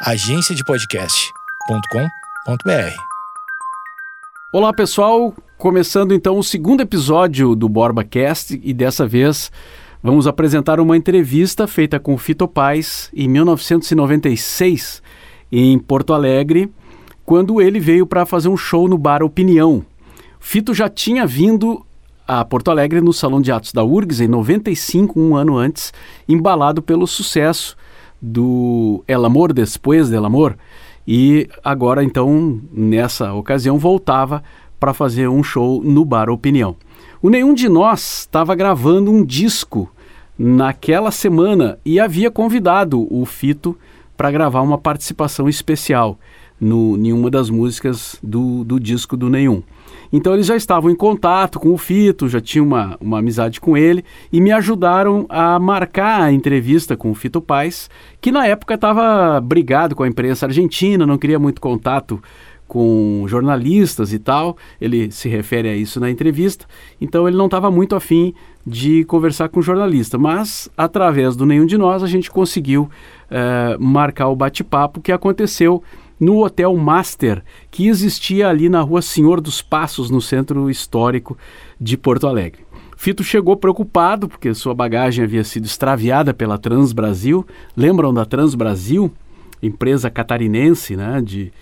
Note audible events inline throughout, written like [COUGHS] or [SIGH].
agenciadepodcast.com.br. Olá pessoal, começando então o segundo episódio do BorbaCast e dessa vez vamos apresentar uma entrevista feita com Fito Paz em 1996 em Porto Alegre, quando ele veio para fazer um show no bar Opinião. Fito já tinha vindo a Porto Alegre no Salão de Atos da URGS em 95, um ano antes, embalado pelo sucesso do El Amor Después del Amor. E agora, então, nessa ocasião, voltava para fazer um show no Bar Opinião. O Nenhum de Nós estava gravando um disco naquela semana e havia convidado o Fito para gravar uma participação especial no, em uma das músicas do, do disco do Nenhum. Então eles já estavam em contato com o Fito, já tinham uma, uma amizade com ele e me ajudaram a marcar a entrevista com o Fito Paz, que na época estava brigado com a imprensa argentina, não queria muito contato com jornalistas e tal. Ele se refere a isso na entrevista. Então ele não estava muito afim de conversar com jornalista, mas através do Nenhum de Nós a gente conseguiu eh, marcar o bate-papo que aconteceu no Hotel Master, que existia ali na rua Senhor dos Passos, no centro histórico de Porto Alegre. Fito chegou preocupado porque sua bagagem havia sido extraviada pela Transbrasil. Lembram da Transbrasil? Empresa catarinense né, de,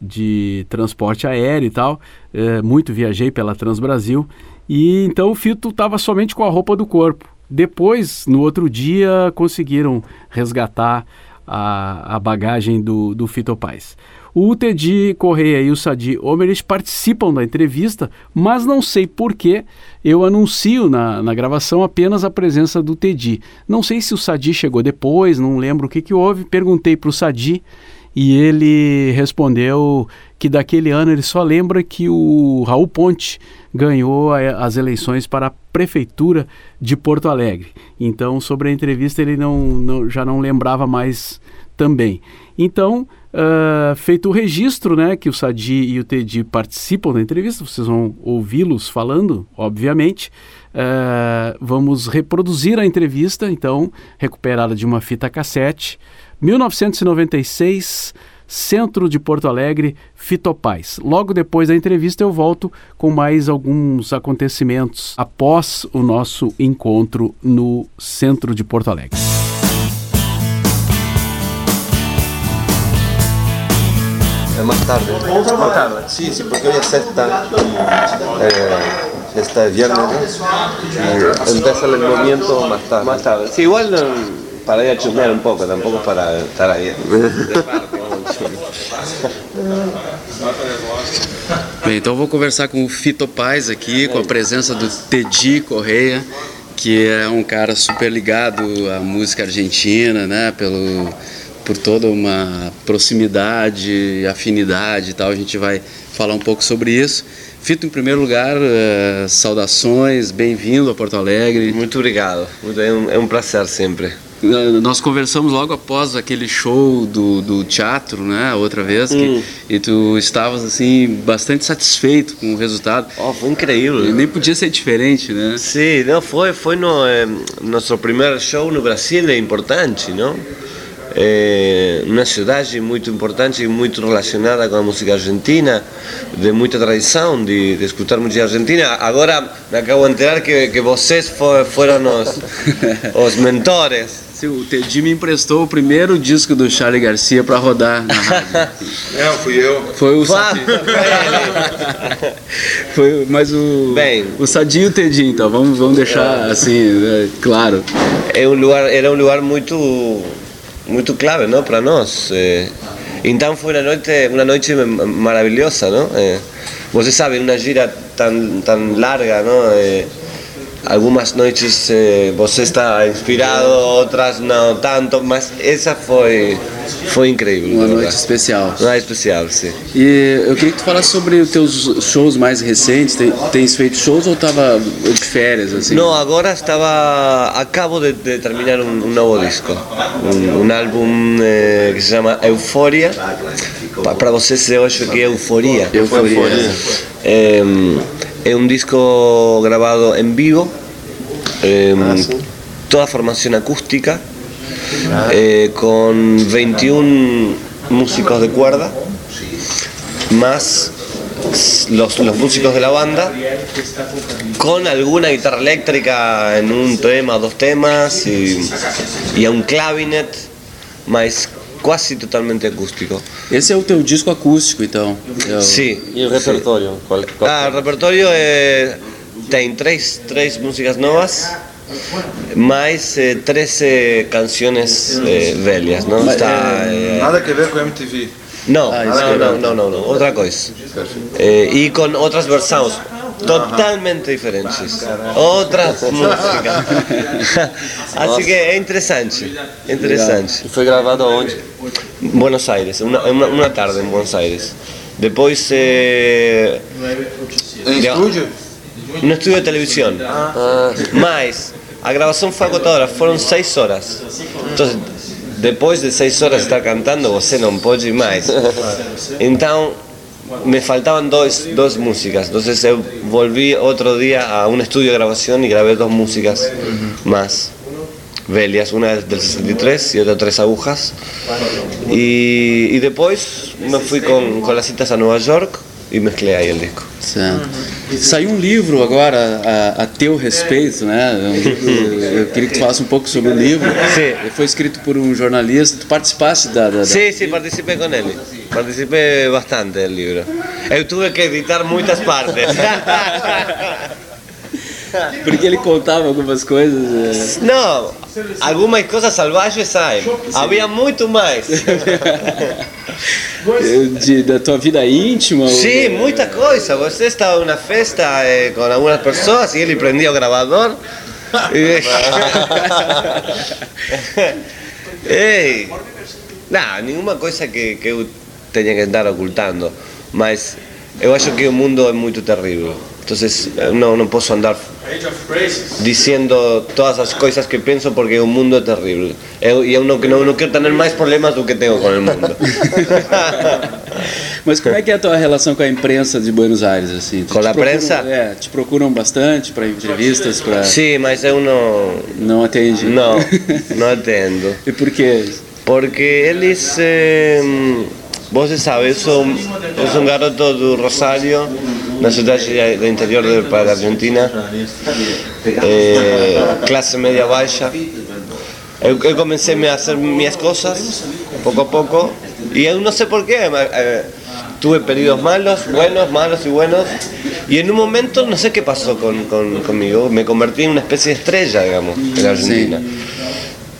de transporte aéreo e tal. É, muito viajei pela Transbrasil. E então o Fito estava somente com a roupa do corpo. Depois, no outro dia, conseguiram resgatar a, a bagagem do, do Fito Paz. O Tedi Correia e o Sadi Omerich participam da entrevista, mas não sei por que eu anuncio na, na gravação apenas a presença do Tedi. Não sei se o Sadi chegou depois, não lembro o que, que houve. Perguntei para o Sadi e ele respondeu que daquele ano ele só lembra que o Raul Ponte ganhou a, as eleições para a prefeitura de Porto Alegre. Então, sobre a entrevista, ele não, não já não lembrava mais também. Então, uh, feito o registro, né, que o Sadi e o Tedi participam da entrevista, vocês vão ouvi-los falando, obviamente. Uh, vamos reproduzir a entrevista, então, recuperada de uma fita cassete. 1996 Centro de Porto Alegre, Fitopaz. Logo depois da entrevista eu volto com mais alguns acontecimentos após o nosso encontro no Centro de Porto Alegre. É mais tarde. Más tarde. Sí, sí, porque hoy es sexta. Eh, esta es viernes, ¿no? Y empieza el movimiento más tarde. Más tarde. Sí, igual no, para ir a chusmear un poco, tampoco para estar ahí. [LAUGHS] Bem, então eu vou conversar com o Fito Paz aqui, com a presença do Tedi Correia, que é um cara super ligado à música argentina, né? Pelo, por toda uma proximidade, afinidade e tal. A gente vai falar um pouco sobre isso. Fito, em primeiro lugar, eh, saudações, bem-vindo a Porto Alegre. Muito obrigado. É um, é um prazer sempre. Eh, Nós conversamos logo após aquele show do, do teatro, né? Outra vez, que, Hum. e tu estavas assim bastante satisfeito com o resultado. Oh, foi E incrível. nem podia ser diferente, né? Sí, no, fue, fue no, eh, nuestro primer show no Brasil é importante, não? É uma cidade muito importante e muito relacionada com a música argentina, de muita tradição de, de escutar música argentina. Agora me acabo de enterar que, que vocês fo- foram os, [LAUGHS] os mentores. Sim, O Teddy me emprestou o primeiro disco do Charlie Garcia para rodar na rádio. Não, [LAUGHS] fui eu. Foi o Fala, Sadi. ele. [LAUGHS] Foi, mas o. Bem. O Sadi e o Teddy, então, vamos, vamos deixar assim, né, claro. é um lugar era um lugar muito muito clave não para nós então foi uma noite uma noite ma- maravilhosa não é, você sabe uma gira tão tão larga não é, algumas noites eh, você está inspirado outras não tanto mas essa foi foi incrível Uma noite especial. Não é especial sim E eu queria que tu falasse sobre os teus shows mais recentes. Tem, tens feito shows ou tava de férias, assim? No, agora estaba. Acabo de, de terminar un, un nuevo disco. Un, un álbum eh, que se llama Euforia. Pa, para vocês eu acho que é Euforia. Euforia. Eh, é un disco grabado en vivo. eh, toda formación acústica. eh, con 21 músicos de cuerda, más los, los músicos de la banda, con alguna guitarra eléctrica en un tema, dos temas, y, y a un clavinet, más quase totalmente acústico. Esse é o teu disco acústico, então? O... Sí. E o repertório? Qual, qual? Ah, o repertório é, tem três, três músicas novas, mais eh, 13 canções eh, velhas, não? Está, eh, Nada que ver com MTV. não, Ah, não, não, não, não, outra coisa. Eh, e com outras versões totalmente diferentes. Outras músicas. [LAUGHS] assim que é interessante. Interessante. E foi gravado aonde? Buenos Aires, uma, uma, uma tarde em Buenos Aires. Depois, eh, Em estúdio? no estúdio de televisão. Mas a gravação foi agotadora, foram seis horas. Então, depois de seis horas de estar cantando, você não pode mais. [LAUGHS] Então, me faltavam dois, duas músicas. Então, eu volvi outro dia a um estúdio de gravação e gravei duas músicas mais velhas, uma del 63 e outra Tres Agujas. E, e depois me fui com, com as citas a Nova York e mesclei aí o disco. Certo. Saiu um livro agora a, a teu respeito, né? Um livro- Eu queria que tu falasse um pouco sobre o livro. Sim. Ele foi escrito por um jornalista. Tu participaste da. da, da... Sí, sí, participé con él. Participé bastante del libro. Eu tuve que editar muitas partes. [LAUGHS] Porque ele contava algumas coisas. é. Não, algumas coisas salvajes saem. Havia muito mais. [LAUGHS] é, de, da tua vida íntima. ou- Sim, muita coisa. Você estava numa festa eh, com algumas pessoas e ele prendia o gravador. E... [LAUGHS] Ei, não, nenhuma coisa que, que eu tenha que andar ocultando. Mas eu acho que o mundo é muito terrível. Então eu não, não posso andar dizendo todas as coisas que penso porque o mundo é terrível. Eu, e eu não, não, não quero ter mais problemas do que tenho com o mundo. [LAUGHS] Mas como é que é a tua relação com a imprensa de Buenos Aires? Assim? Com Te a procuram- prensa? É, te procuram bastante para entrevistas, para. Sim, mas eu não. Não atende? Não, [LAUGHS] não atendo. E por quê? Porque eles. Eh, você sabe, eu sou, eu sou um garoto do Rosário, na cidade do interior do, da Argentina, eh, classe média baixa. Eu, eu comecei a fazer minhas coisas, pouco a pouco, e eu não sei porquê. mas, eh, tuve períodos malos, buenos, malos y buenos, y en un momento no sé qué pasó con, con- conmigo, me convertí en una especie de estrella, digamos, en la Argentina.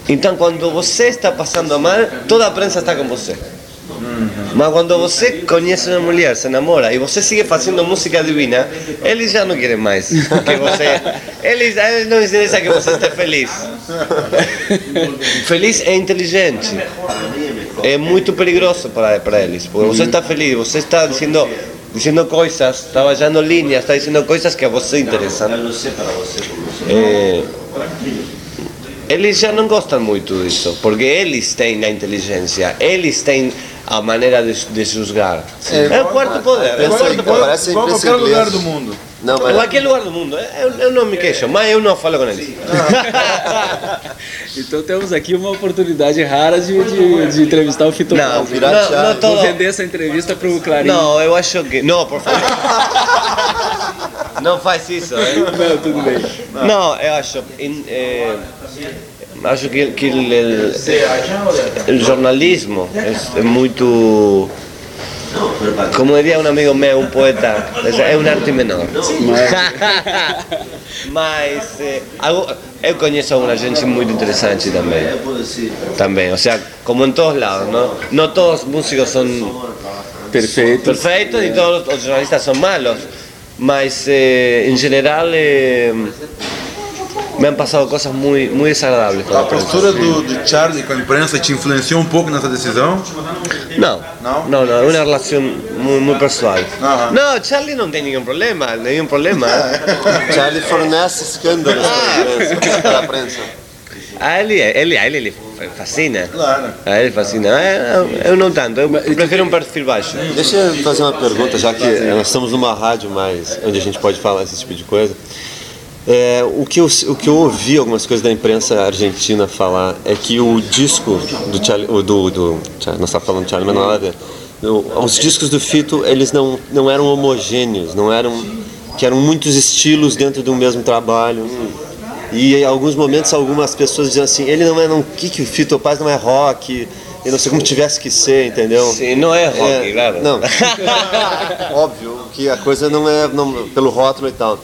Então, quando você está passando mal, toda a prensa está com você. Mas quando você conhece uma mulher, se namora e você sigue fazendo música divina, eles já não querem mais que você. Eles, eles não interessa que você esteja feliz. Feliz é inteligente. É muito perigoso para, para eles, porque você está feliz, você está dizendo, dizendo coisas, está baixando linhas, está dizendo coisas que a você interessam. É, eles já não gostam muito disso, porque eles têm a inteligência, eles têm a maneira de, de julgar. É, o quarto poder, é o quarto poder. Parece Igual imprensa qualquer lugar inglesa. do mundo. Não, mas qualquer lugar do mundo, eu, eu não me queixo, mas eu não falo com eles. [LAUGHS] Então temos aqui uma oportunidade rara de, de, de entrevistar o Fito Não, não, não Vou todo. vender essa entrevista pro Clarim. Não, eu acho que. Não, por favor. [LAUGHS] Não faz isso, hein? Não, tudo bem. Não, eu acho. em, eh, acho que, que el, el- el jornalismo é, é muito. Como diria um amigo meu, um poeta, é um arte menor. Mas [LAUGHS] eh, algo- eu conheço uma gente muito interessante também. Também, ou seja, como em todos lados, não? Não todos os músicos são Perfeito. perfeitos e todos os jornalistas são malos, mas eh, em geral eh, me han passado coisas muito, muito desagradáveis com A postura do, do Charlie com a imprensa te influenciou um pouco nessa decisão? Não, Não? não, não, é uma relação muito, muito pessoal. Aham. Não, Charlie não tem nenhum problema, nenhum problema. Charlie fornece escândalos para a imprensa. Para a ele, ele, a ele, ele fascina. Claro. A ele fascina. Eu, eu não tanto, eu prefiro um perfil baixo. Deixa eu fazer uma pergunta, já que nós estamos numa rádio mais onde a gente pode falar esse tipo de coisa. É, o, que eu, o que eu ouvi algumas coisas da imprensa argentina falar é que o disco do Charlie, do, do nós estamos falando de Charlie, não. O- Os discos do Fito, eles não, não eram homogêneos, não eram que eram muitos estilos dentro de um mesmo trabalho. E em alguns momentos algumas pessoas diziam assim, ele não é não, que que o Fito Paz não é rock, eu não sei como tivesse que ser, entendeu? Sí, no es rock, É, claro. Não. [LAUGHS] [LAUGHS] Óbvio que a coisa não é não- pelo rótulo e tal.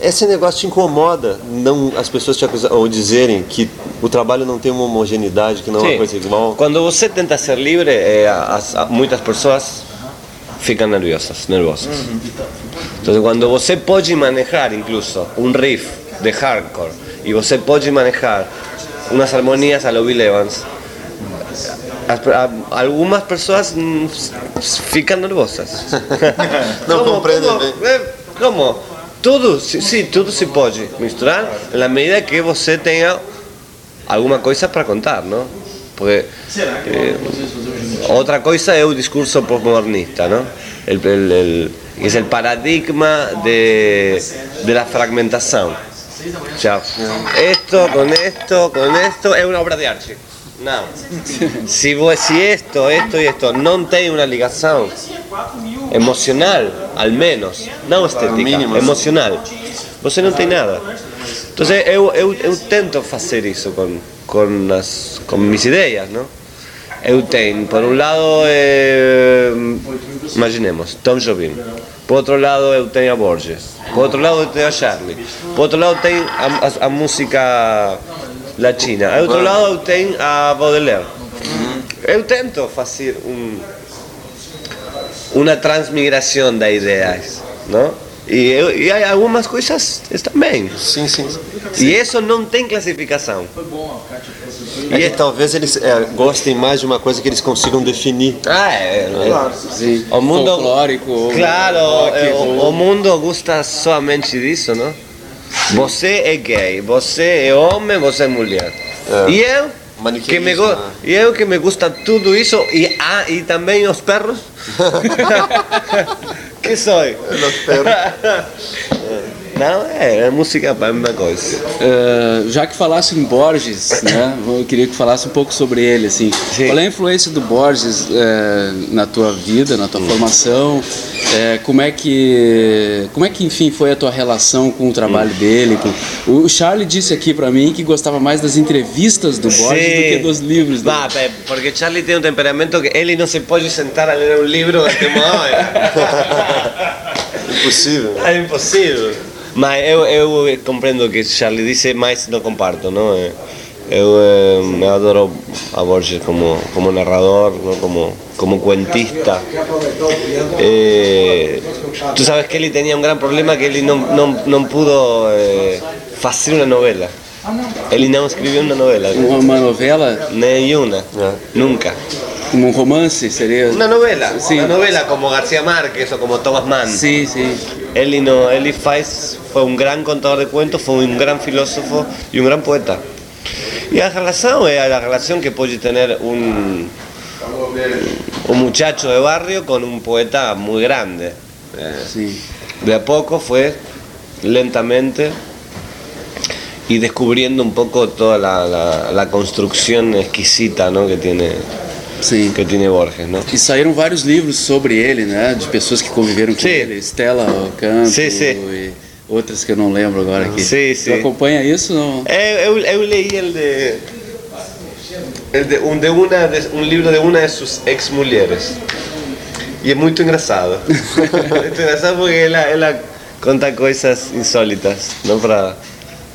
Esse negócio te incomoda, não as pessoas te acusam, ou dizerem que o trabalho não tem uma homogeneidade, que não é uma coisa igual. Cuando você tenta ser libre, eh, as- a- muitas pessoas ficam nerviosas, nervosas. Entonces, cuando você pode manejar incluso un riff de hardcore y você pode manejar unas armonías a lo Bill Evans, as- a- algumas pessoas mm, ficam nervosas. [LAUGHS] Não Como- compreendem como- bem. Como? Tudo, sim, tudo se pode misturar na medida que você tenha alguma coisa para contar, não? Porque eh, outra coisa é o discurso postmodernista, não? El, el, el, paradigma de, de la fragmentación. O sea, esto con esto, con esto es una obra de arte. No. Si, vos- si esto, esto y esto no tiene una ligación emocional, al menos, no estética, emocional, você não tem nada. Entonces eu, eu, eu tento fazer isso com, com, as, com mis ideias, não? Eu tenho, por um lado, eh, imaginemos, Tom Jobim. Por outro lado, eu tenho a Borges. Por outro lado, eu tenho a Charlie. Por outro lado, tenho a, a, a música latina. Por outro lado, eu tenho a Baudelaire. Eu tento fazer um, uma transmigração de ideias, não? E, eu, e há algumas coisas estão bem. Sim, sim. E isso não tem classificação. É que talvez eles é, gostem mais de uma coisa que eles consigam definir. Ah, é, é. Sim. O mundo Folclórico. Claro, rock, é, o, o mundo gosta somente disso, não? Você é gay, você é homem, você é mulher. É. E eu que Maniqueísmo, me go- né? e eu que me gusta tudo isso e ah, e também os perros. [LAUGHS] que sou? [LAUGHS] Não, é, é música para a mesma coisa. Eh, já que falasse em Borges, né, eu queria que falasse um pouco sobre ele, assim. Sim. Qual é a influência do Borges eh, na tua vida, na tua formação? Eh, como é que, como é que, enfim, foi a tua relação com o trabalho dele? com- O Charlie disse aqui pra mim que gostava mais das entrevistas do Borges do que dos livros dele. Pe- porque Charlie tiene un temperamento que él no se puede sentar a leer un libro de este modo. Impossível. É impossível. Mas eu, eu compreendo que Charlie disse, mas não comparto, não? É, Eu, eh, eu adoro a Borges como, como narrador, não? como, como cuentista. Eh, tú sabes que ele tinha um grande problema que ele não, não, não pudo eh, fazer uma novela. Ele não escreveu uma novela, uma novela, nenhuma, nunca. Um romance, seria? Una novela, Sí. una novela como García Márquez o como Thomas Mann. Sim, sim. Ele não, ele faz, foi um grande contador de cuentos, foi um grande filósofo e um grande poeta. E a relação é a relação que pode ter um um muchacho de barrio com um poeta muito grande. Eh, sim. de a poco fue lentamente y descubriendo un poco toda la, la- la construcción exquisita ¿no? que, tiene, Sim. que tiene Borges. ¿no? E saíram vários livros sobre ele, né? De pessoas que conviveram com Sim. ele. Stella Canto Sim, sim. e outras que eu não lembro agora aqui. Sim, Tu sim. acompanha isso? Não? Eu, eu, eu leí el de, de, un, de una, de- un libro de una de sus ex mulheres. Y es muy engraçado. [LAUGHS] muy engraçado porque ela, ela conta coisas insólitas, não para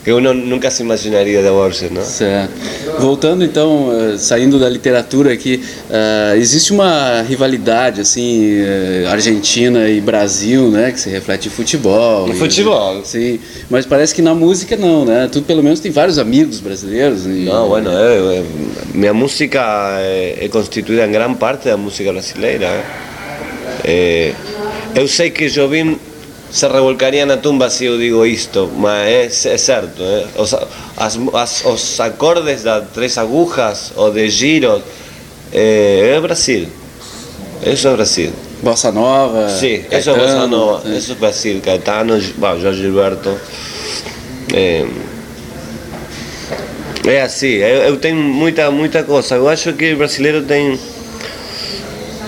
que uno nunca se imaginaria de Borges, não? Certo. Voltando então, eh, saindo da literatura aqui, eh, existe uma rivalidade assim, eh, Argentina e Brasil, né, que se reflete em futebol. No futebol. Sim, mas parece que na música não, né? Tu pelo menos tem vários amigos brasileiros. E, Não, bueno, eh, eh, minha música é, é constituída em grande parte da música brasileira. Eh, eu sei que Jobim se revolcaria na tumba se eu digo isto, mas é, é certo. eh. Os, as, as, os acordes das três agujas ou de giros eh, é Brasil. Isso é Brasil. Bossa Nova. Sí, eso es Caetano, Bossa Nova, né? eso es Brasil, Caetano, bueno, Jorge Gilberto. É, é assim, eu, eu tenho muita, muita coisa. Eu acho que o brasileiro tem,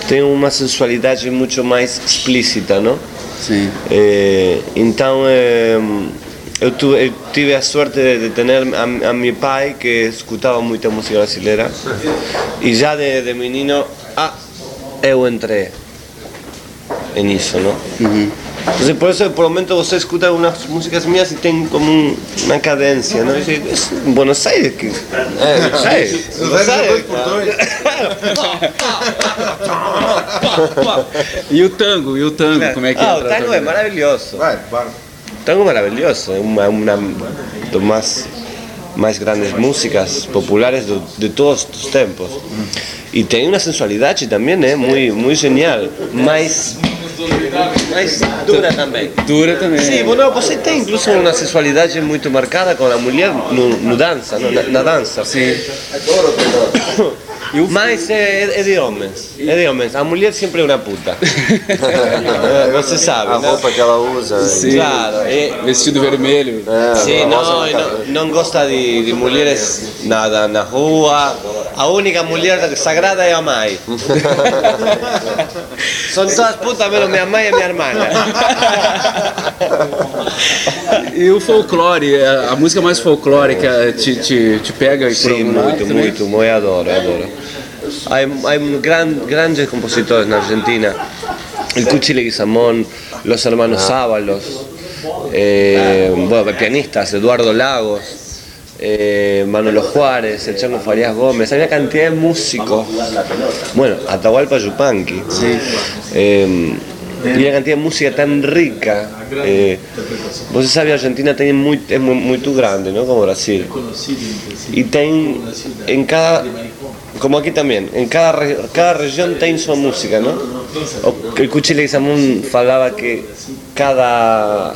tem uma sensualidade muito mais explícita, não? Sim. Eh, então eh, eu, eu tive a sorte de, de ter a, a meu pai que escutava muita música brasileira e já de, de menino ah, eu entrei nisso, não? Entonces por eso por el momento você escuta unas músicas mías y tem como un- una cadencia, ¿no? Y dice, es en Buenos Aires que... É, Buenos Aires. Buenos Aires, E o [LAUGHS] tango, e o tango, como é que Ah, é? o tango é maravilhoso. Vai. Tango maravilhoso, é uma, uma das mais, mais grandes músicas populares do, de todos os tempos. E tem uma sensualidade também, né? Muito, muito genial, mas, mas dura também. Dura também. Sim, bueno, você tem incluso uma sensualidade muito marcada com a mulher no, no dança, no, na, na dança. Sim. [COUGHS] Mas é, é de homens, é de homens. A mulher sempre é uma puta. [LAUGHS] Você sabe, A né? roupa que ela usa. Claro, é, Vestido vermelho. Sim, não, não, não gosta de, de mulheres nada na rua. A única mulher sagrada é a mãe. [LAUGHS] São todas putas, menos minha mãe e minha irmã. E o folclore, a, música mais folclórica te, te, te pega por Sim, lado muito, muito, muito, eu adoro, eu adoro. Há, há gran, grandes compositores na Argentina. El Cuchi Leguizamón, los hermanos Sábalos, eh, bueno, pianistas, Eduardo Lagos, eh, Manolo Juárez, el Chango Farías Gómez, hay una cantidad de músicos. Bueno, Atahualpa Yupanqui. Eh, y una cantidad de música tan rica. Eh, vos sabés, Argentina tiene muy, es muy, muy grande, ¿no? Como Brasil. Y ten, en cada, como aquí también, en cada, cada región tiene su música, ¿no? O, el Cuchi Leguizamón falaba que cada...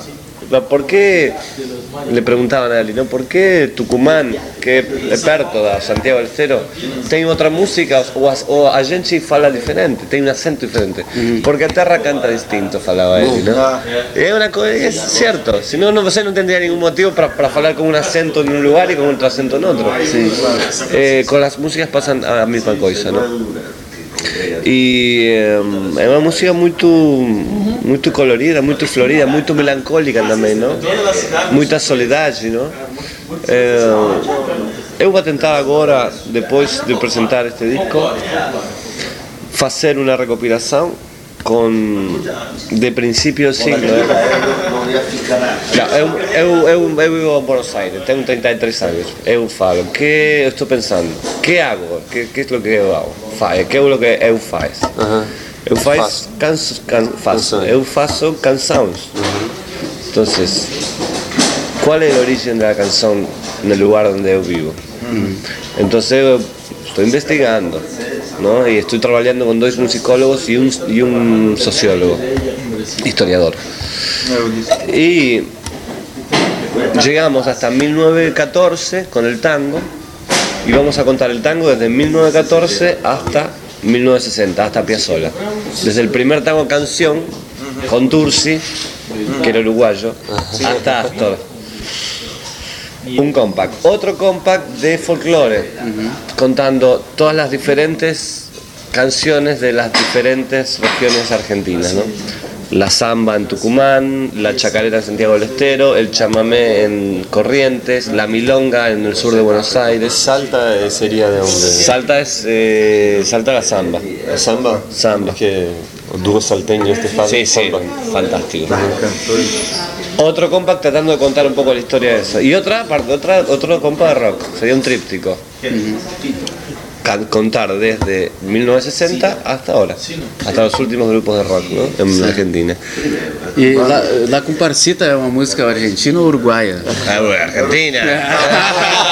¿Por qué, le preguntaban a él, ¿no? ¿por qué Tucumán, que é perto da Santiago del Cero, tem outra música ou a, ou a gente fala diferente, tem um acento diferente? Porque a terra canta distinto, falava ele, ¿no? É uma coisa, é certo, senão não, você não tendría nenhum motivo para, para falar com um acento em um lugar e com outro acento em outro. Eh, com as músicas passam a mesma coisa, não? E é uma música muito muito colorida, muito florida, muito melancólica também, não? Muita soledade, não? Eh, eu vou tentar agora, depois de apresentar este disco, fazer uma recopilação com de princípio ao siglo. Não, eu, eu, eu, eu vivo em Buenos Aires, tenho 33 anos. Eu falo, que eu estou pensando, que hago? Que, que é o que eu hago? Faz, que é o que eu faço? Eu faço, canso, can, faço, eu faço canções. Então, qual é a origem da canção no lugar onde eu vivo? Então, eu estou investigando, ¿no? E estou trabalhando com dois musicólogos e um, e um sociólogo, historiador. Y llegamos hasta 1914 con el tango y vamos a contar el tango desde 1914 hasta 1960, hasta Piazzolla. Desde el primer tango canción con Tursi, que era uruguayo, hasta Astor. Un compact. Otro compact de folclore, contando todas las diferentes canciones de las diferentes regiones argentinas, ¿no? La samba en Tucumán, la chacarera en Santiago del Estero, el chamamé en Corrientes, la milonga en el sur de Buenos Aires. Salta sería de donde. Salta es eh, Salta la samba. ¿Es samba? Samba. Es que el dúo salteño este fa- Sí, sí, fantástico. Otro compact tratando de contar un poco la historia de eso. Y otra parte, otra, otro compact de rock, sería un tríptico. Contar desde 1960 hasta ahora, hasta los últimos grupos de rock ¿no? en Argentina. E La, La Comparsita é uma música argentina ou uruguaia? Ah, bueno, Argentina. [LAUGHS]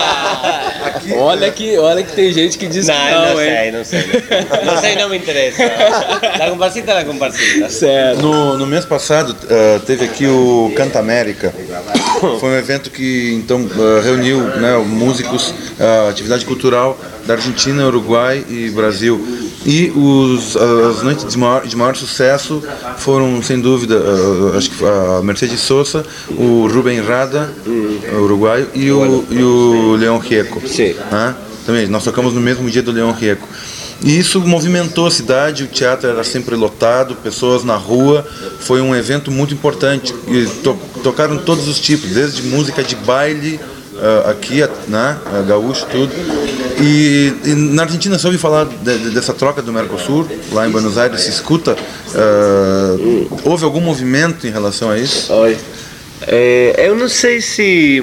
olha, que, olha que tem gente que diz No, que não, no hein? sé, no sé. No sé y no me interesa. La comparsita, la comparsita. Certo. No, no mês passado eh, teve aqui o Canta América. Foi um evento que então eh, reuniu né, músicos, eh, atividade cultural da Argentina, Uruguai e Brasil. E os, as noites de maior, de maior sucesso foram, sem dúvida, acho que a Mercedes Sosa, o Rubem Rada, uruguaio, e o, e o Leão Rieco. Sim. Também, nós tocamos no mesmo dia do Leão Rieco. E isso movimentou a cidade, o teatro era sempre lotado, pessoas na rua, foi um evento muito importante. E to, tocaram todos os tipos, desde música de baile, uh, aqui, né, gaúcho, tudo. E, e, na Argentina ouve falar de, de, dessa troca do Mercosul, lá em Buenos Aires, se escuta? Uh, houve algum movimento em relação a isso? Oi. É, eu não sei se,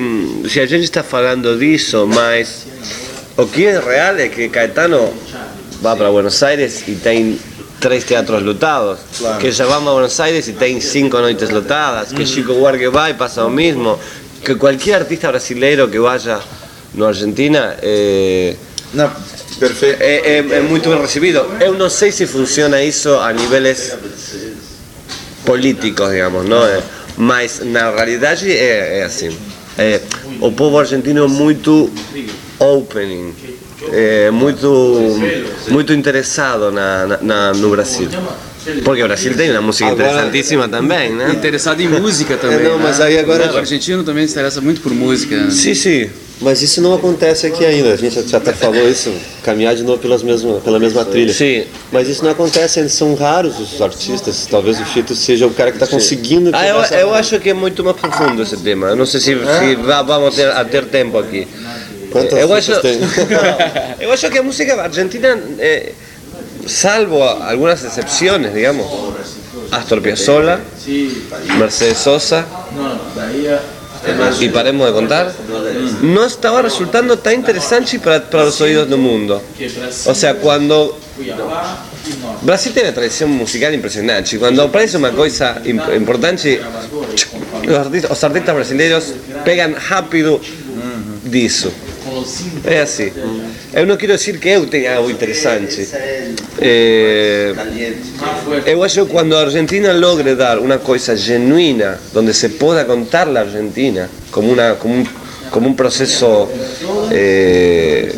se a gente está falando disso, mas o que é real é que Caetano vai para Buenos Aires e tem três teatros lotados, claro. que já vamos a Buenos Aires e tem cinco noites lotadas, que Chico Buarque vai e passa o mesmo, que qualquer artista brasileiro que vaya na Argentina eh, não, perfeito. É, é, é, muito bem recebido. Eu não sei se funciona isso a níveis políticos, digamos, não é? mas na realidade é, é assim. É, o povo argentino é muito opening, é muito, muito interessado na, na, no Brasil. Porque o Brasil tem uma música agora, interessantíssima também, né? Interessado em música também. É, não, mas aí agora. O argentino também se interessa muito por música. Sim, sim. Mas isso não acontece aqui ainda. A gente já até falou isso, caminhar de novo pelas mesma, pela mesma trilha. Sim. Mas isso não acontece, eles são raros os artistas. Talvez o Fito seja o cara que está conseguindo. Ah, eu, eu acho que é muito mais profundo esse tema. Eu não sei se, é? se vamos ter, a ter tempo aqui. Quantas eu acho, tem? eu acho que a música argentina, eh, salvo algumas exceções, digamos, Astor Piazzolla, Mercedes Sosa y paremos de contar, no estaba resultando tan interesante para, para los oídos del mundo. O sea, cuando Brasil tiene una tradición musical impresionante. Cuando aparece una cosa importante, los artistas, los artistas brasileños pegan rápido disso. É assim. Eu não quero dizer que eu tenha algo interessante. É, eu acho que quando a Argentina logre dar uma coisa genuína, onde se possa contar a Argentina como, uma, como, um, como um processo é,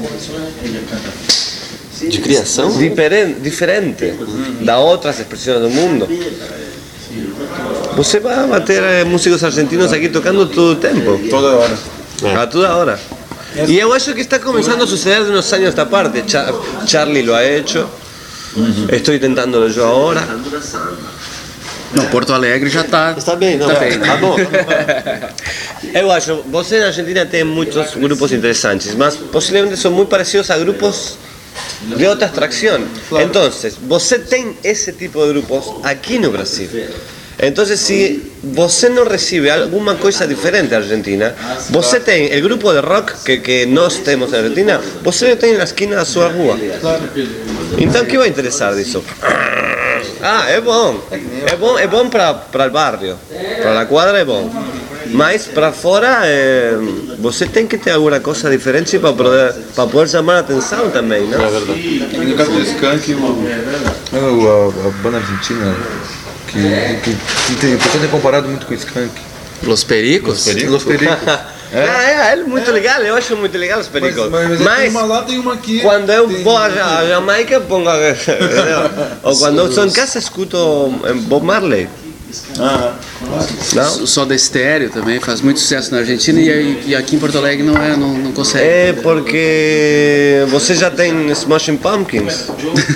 de criação diferente, diferente da outras expressões do mundo. Você vai ter músicos argentinos aqui tocando todo o tempo. Toda hora. A toda hora. Y yo que está comenzando a suceder de unos años esta parte. Charlie lo ha hecho. Estoy intentándolo yo ahora. No, Porto Alegre já está. Está bem, não. Está bem. Tá bom. Eu acho, você na Argentina tem muitos grupos interessantes, mas possivelmente são muito parecidos a grupos de outra extração. Então, você tem esse tipo de grupos aqui no Brasil. Entonces, si você no recibe alguna cosa diferente a Argentina, você tem el grupo de rock que, que nós temos en Argentina, você tem na esquina da sua rua. Então, que vai interessar disso? Ah, é bom. É bom, é bom para o barrio. Para a quadra é bom. Mas para fora, é, você tem que ter alguma coisa diferente para poder, para poder chamar a atenção também, não? É verdade. No caso do Skank, o, a, a banda argentina que, que, que tem, o pessoal tem comparado muito com o Skank. Los Pericos? Los Pericos. Los Pericos. [LAUGHS] É. Ah, é, é muito legal, eu acho muito legal os pericos. Mas, mas, mas tem uma lá, tem uma aqui. Quando eu tem... vou a Jamaica, pongo. [LAUGHS] Ou quando eu estou em casa, escuto Bob Marley. Ah, não? Só da estéreo também faz muito sucesso na Argentina e, e aqui em Porto Alegre não, é, não, não consegue. É porque você já tem Smashing Pumpkins,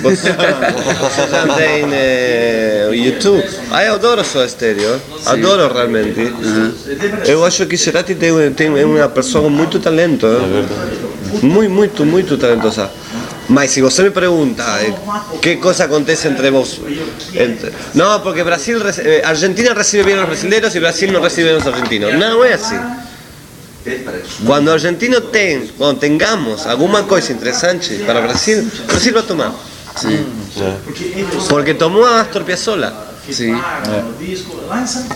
você, você [LAUGHS] já tem é, YouTube. Ah, eu adoro só estéreo, adoro realmente. Uhum. Eu acho que Cerati tem, tem é uma pessoa muito talento, é muito, muito, muito talentosa. Mas si você me pregunta eh, qué cosa acontece entre vos, entre... no, porque Brasil, eh, Argentina recibe bien a los brasileños y Brasil no recibe bien a los argentinos. No es así. Cuando argentino ten, cuando tengamos alguna cosa interesante para Brasil, Brasil va a tomar. Sí. Porque tomó a Astor Piazzolla. Sim. É.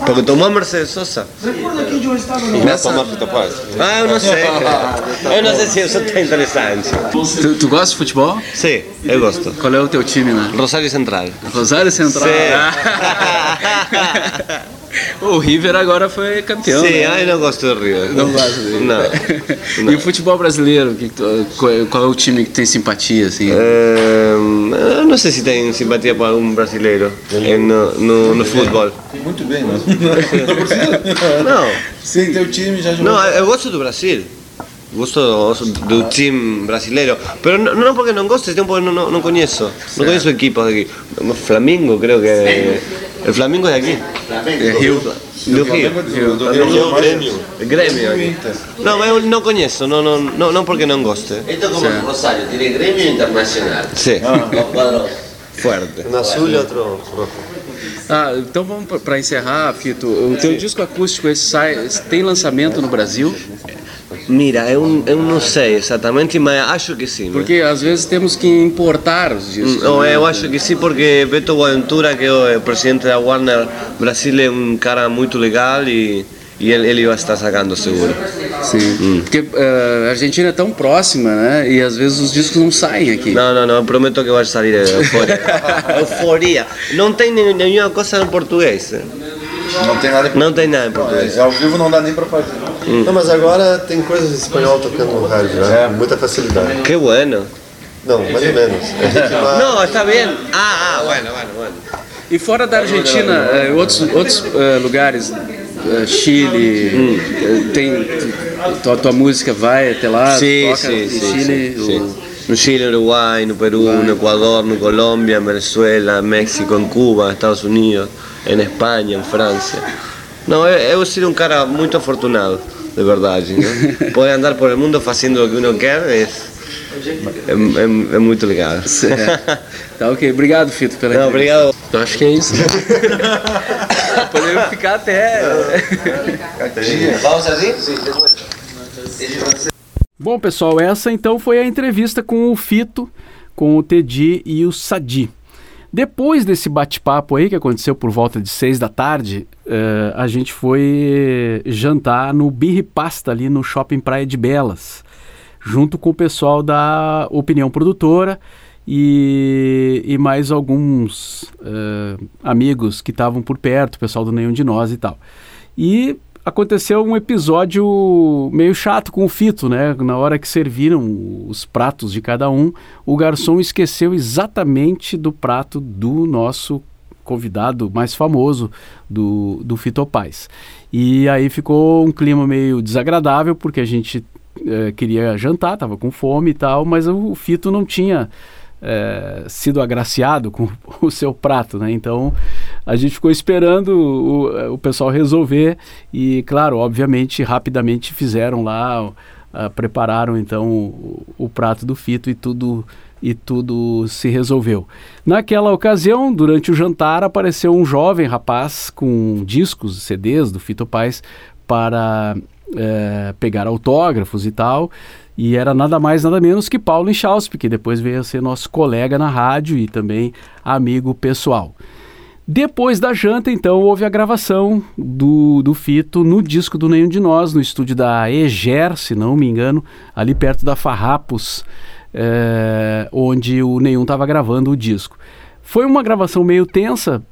Porque tomou a Mercedes Sosa. E nessa Fita Paz? Ah, eu não sei. [LAUGHS] Eu não sei se isso é interessante. Tu, tu gosta de futebol? Sim, eu gosto. Qual é o teu time, né? Rosário Central. Rosário Central. Sim. [LAUGHS] O River agora foi campeão. Sim, né? ai, não gosto do River. Não gosto dele. Não. [LAUGHS] E o futebol brasileiro, qual, é o time que tem simpatia, assim? Eu não sei se tem simpatia por algum brasileiro eh, no, no, no futebol. Muito bem, né? não. [LAUGHS] Não, Sim, teu time já jogou. não, eu gosto do Brasil. Gosto do time brasileiro. Pero no, no porque não gosto, sino porque não, não, não conheço. Não conheço equipos aqui. Flamengo, creo que. El Flamengo é aqui. É Rio. Do Rio. do, do Rio, Grêmio. Grêmio aqui. Não, mas eu não conheço, não, não, não, não porque não goste. Esto como el Rosario, tiene gremio internacional. Sim, cuadros forte. Um azul e outro. Ah, então vamos para encerrar, Fito. O teu disco acústico esse sai, tem lançamento no Brasil? Mira, eu, eu não sei exatamente, mas acho que sim. Porque às vezes temos que importar os discos. Não, né? eu acho que sim, porque Beto Boaventura, que é o presidente da Warner Brasil, é um cara muito legal e, e ele, ele vai estar sacando seguro. Sim. Porque eh, a Argentina é tão próxima, né? E às vezes os discos não saem aqui. Não, não, não, eu prometo que vai sair euforia. [LAUGHS] euforia. Não tem nem- nenhuma coisa em português. eh. Não tem nada em Não tem nada em português. É, ao vivo não dá nem pra fazer. Não, mas agora tem coisas em espanhol tocando no rádio, né? Com muita facilidade. Que bueno. Não, mais ou menos. É ritmado. [LAUGHS] Não, está bem. Ah, ah, bueno, bueno, bueno. E fora da Argentina, eh, outros, outros eh, lugares, eh, Chile, eh, tem tua, tua música vai até lá, Sim, toca sim, em sim, Chile, sim. No Chile, no Uruguai, no Peru, no Equador, no Colômbia, en Venezuela, en México, en Cuba, Estados Unidos, en Espanha, en França. Não, eu, eu sou um cara muito afortunado, de verdade. Né? [LAUGHS] Poder andar por el mundo fazendo o que uno quer é, é, é, é muito legal. Tá ok, obrigado Fito pela Não, obrigado. Eu acho que é isso. [LAUGHS] Podemos ficar até. ¿Vamos así? Bom, pessoal, essa então foi a entrevista com o Fito, com o Tedi e o Sadi. Depois desse bate-papo aí, que aconteceu por volta de seis da tarde, eh, a gente foi jantar no Birri Pasta ali no Shopping Praia de Belas, junto com o pessoal da Opinião Produtora e, e mais alguns eh, amigos que estavam por perto, pessoal do Nenhum de Nós e tal. E aconteceu um episódio meio chato com o Fito, né? Na hora que serviram os pratos de cada um, o garçom esqueceu exatamente do prato do nosso convidado mais famoso do, do Fito Paz. E aí ficou um clima meio desagradável, porque a gente eh, queria jantar, tava com fome e tal, mas o Fito não tinha eh, sido agraciado com [LAUGHS] o seu prato, né? Então a gente ficou esperando o, o pessoal resolver e, claro, obviamente, rapidamente fizeram lá, ah, prepararam então o, o prato do Fito e tudo e tudo se resolveu. Naquela ocasião, durante o jantar, apareceu um jovem rapaz com discos, CDs do Fito Paz para eh, pegar autógrafos e tal. E era nada mais, nada menos que Paulo Inchauspe, que depois veio a ser nosso colega na rádio e também amigo pessoal. Depois da janta, então, houve a gravação do, do Fito no disco do Nenhum de Nós, no estúdio da Eger, se não me engano, ali perto da Farrapos, eh, onde o Nenhum estava gravando o disco. Foi uma gravação meio tensa,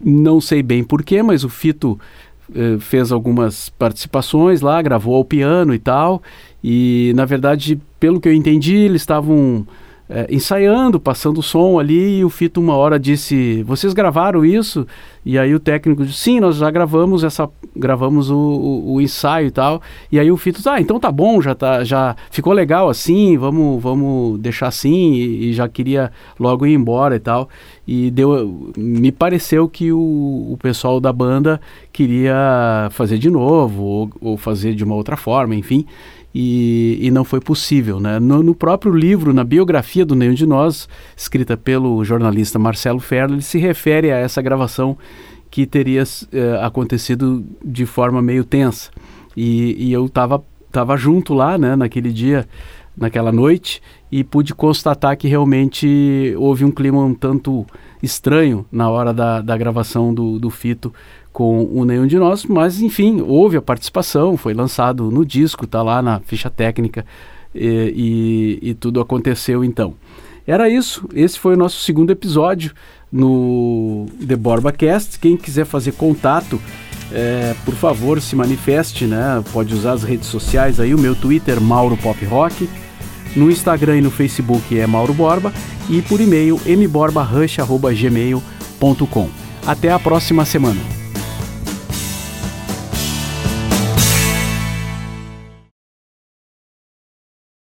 não sei bem porquê, mas o Fito eh, fez algumas participações lá, gravou ao piano e tal, e na verdade, pelo que eu entendi, eles estavam é, ensaiando, passando o som ali, e o Fito uma hora disse, vocês gravaram isso? E aí o técnico disse, sim, nós já gravamos essa, gravamos o, o, o ensaio e tal. E aí o Fito, ah, então tá bom, já tá, já ficou legal assim, vamos, vamos deixar assim, e, e já queria logo ir embora e tal. E deu, me pareceu que o, o pessoal da banda queria fazer de novo, ou, ou fazer de uma outra forma, enfim e, e não foi possível. Né? No, no, próprio livro, na biografia do Nenhum de Nós, escrita pelo jornalista Marcelo Ferro, ele se refere a essa gravação que teria eh, acontecido de forma meio tensa. E, e eu estava tava junto lá, né, naquele dia, naquela noite, e pude constatar que realmente houve um clima um tanto estranho na hora da, da gravação do, do Fito com o Nenhum de Nós, mas enfim, houve a participação, foi lançado no disco, tá lá na ficha técnica e, e, e, tudo aconteceu então. Era isso, esse foi o nosso segundo episódio no The Borba Cast. Quem quiser fazer contato é, por favor, se manifeste, né? Pode usar as redes sociais aí, o meu Twitter, Mauro Pop Rock. No Instagram e no Facebook é Mauro Borba e por e-mail mborbarush.gmail.com. Até a próxima semana.